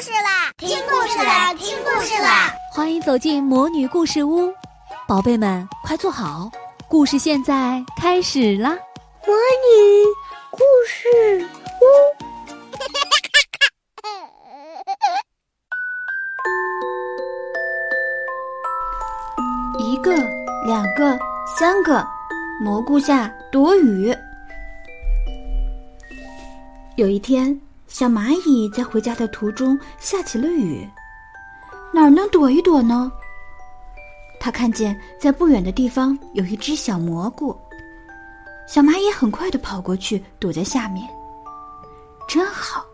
事啦！听故事啦！听故事啦！欢迎走进魔女故事屋，宝贝们快坐好，故事现在开始啦！魔女故事屋，一个，两个，三个，蘑菇下躲雨。有一天，小蚂蚁在回家的途中下起了雨，哪儿能躲一躲呢？它看见在不远的地方有一只小蘑菇，小蚂蚁很快的跑过去，躲在下面。真好，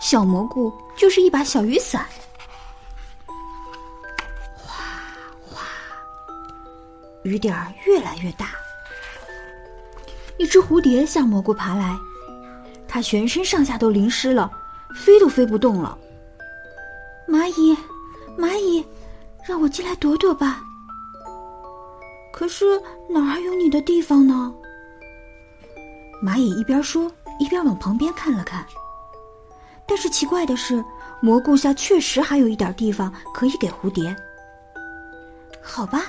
小蘑菇就是一把小雨伞。哗哗，雨点儿越来越大。一只蝴蝶向蘑菇爬来。它全身上下都淋湿了，飞都飞不动了。蚂蚁，蚂蚁，让我进来躲躲吧。可是哪还有你的地方呢？蚂蚁一边说，一边往旁边看了看。但是奇怪的是，蘑菇下确实还有一点地方可以给蝴蝶。好吧，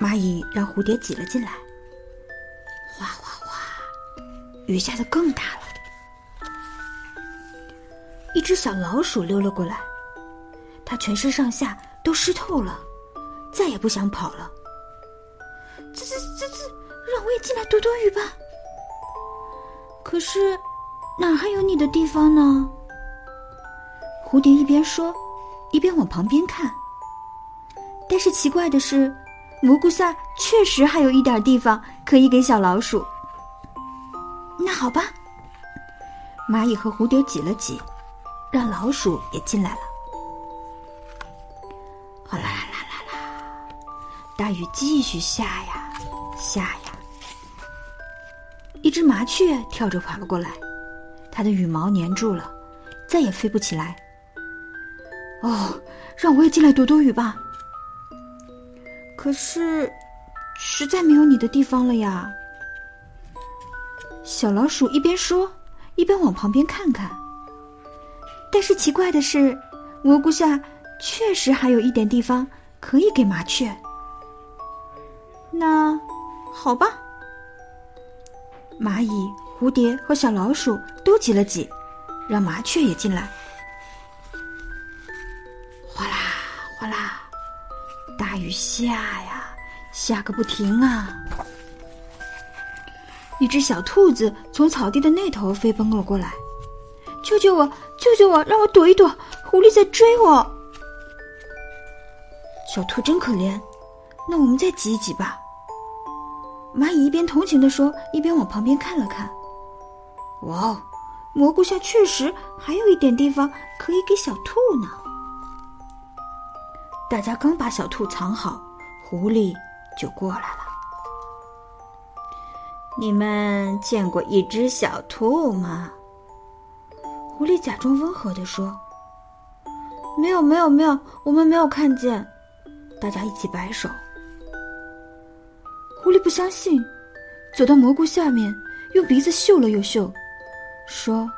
蚂蚁让蝴蝶挤了进来。雨下的更大了，一只小老鼠溜了过来，它全身上下都湿透了，再也不想跑了。滋滋滋滋，让我也进来躲躲雨吧。可是哪还有你的地方呢？蝴蝶一边说，一边往旁边看。但是奇怪的是，蘑菇下确实还有一点地方可以给小老鼠。那好吧，蚂蚁和蝴蝶挤了挤，让老鼠也进来了。哗啦啦啦啦，大雨继续下呀下呀。一只麻雀跳着跑了过来，它的羽毛粘住了，再也飞不起来。哦，让我也进来躲躲雨吧。可是，实在没有你的地方了呀。小老鼠一边说，一边往旁边看看。但是奇怪的是，蘑菇下确实还有一点地方可以给麻雀。那好吧，蚂蚁、蝴蝶和小老鼠都挤了挤，让麻雀也进来。哗啦哗啦，大雨下呀，下个不停啊！一只小兔子从草地的那头飞奔了过来，“救救我！救救我！让我躲一躲，狐狸在追我。”小兔真可怜，那我们再挤一挤吧。蚂蚁一边同情的说，一边往旁边看了看。哇哦，蘑菇下确实还有一点地方可以给小兔呢。大家刚把小兔藏好，狐狸就过来了。你们见过一只小兔吗？狐狸假装温和地说：“没有，没有，没有，我们没有看见。”大家一起摆手。狐狸不相信，走到蘑菇下面，用鼻子嗅了又嗅，说：“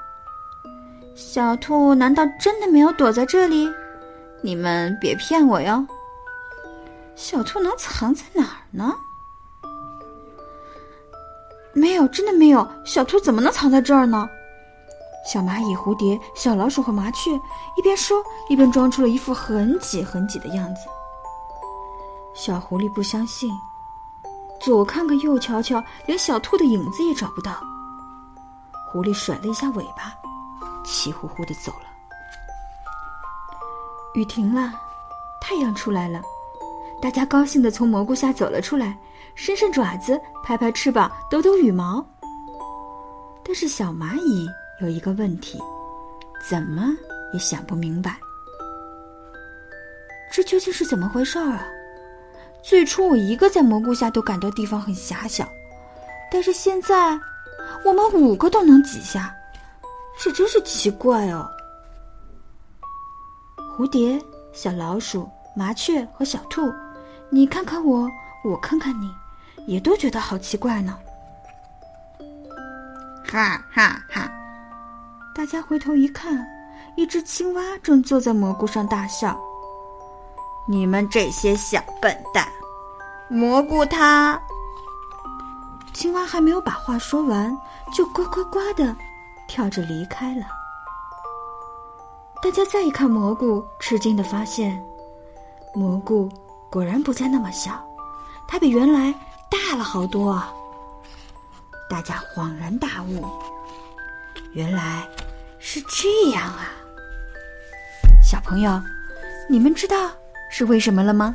小兔难道真的没有躲在这里？你们别骗我哟！小兔能藏在哪儿呢？”没有，真的没有。小兔怎么能藏在这儿呢？小蚂蚁、蝴蝶、小老鼠和麻雀一边说，一边装出了一副很挤很挤的样子。小狐狸不相信，左看看右瞧瞧，连小兔的影子也找不到。狐狸甩了一下尾巴，气呼呼的走了。雨停了，太阳出来了，大家高兴的从蘑菇下走了出来。伸伸爪子，拍拍翅膀，抖抖羽毛。但是小蚂蚁有一个问题，怎么也想不明白，这究竟是怎么回事儿啊？最初我一个在蘑菇下都感到地方很狭小，但是现在我们五个都能挤下，这真是奇怪哦。蝴蝶、小老鼠、麻雀和小兔，你看看我，我看看你。也都觉得好奇怪呢，哈哈哈！大家回头一看，一只青蛙正坐在蘑菇上大笑：“你们这些小笨蛋，蘑菇它……”青蛙还没有把话说完，就呱呱呱的跳着离开了。大家再一看蘑菇，吃惊的发现，蘑菇果然不再那么小，它比原来大了好多！大家恍然大悟，原来是这样啊！小朋友，你们知道是为什么了吗？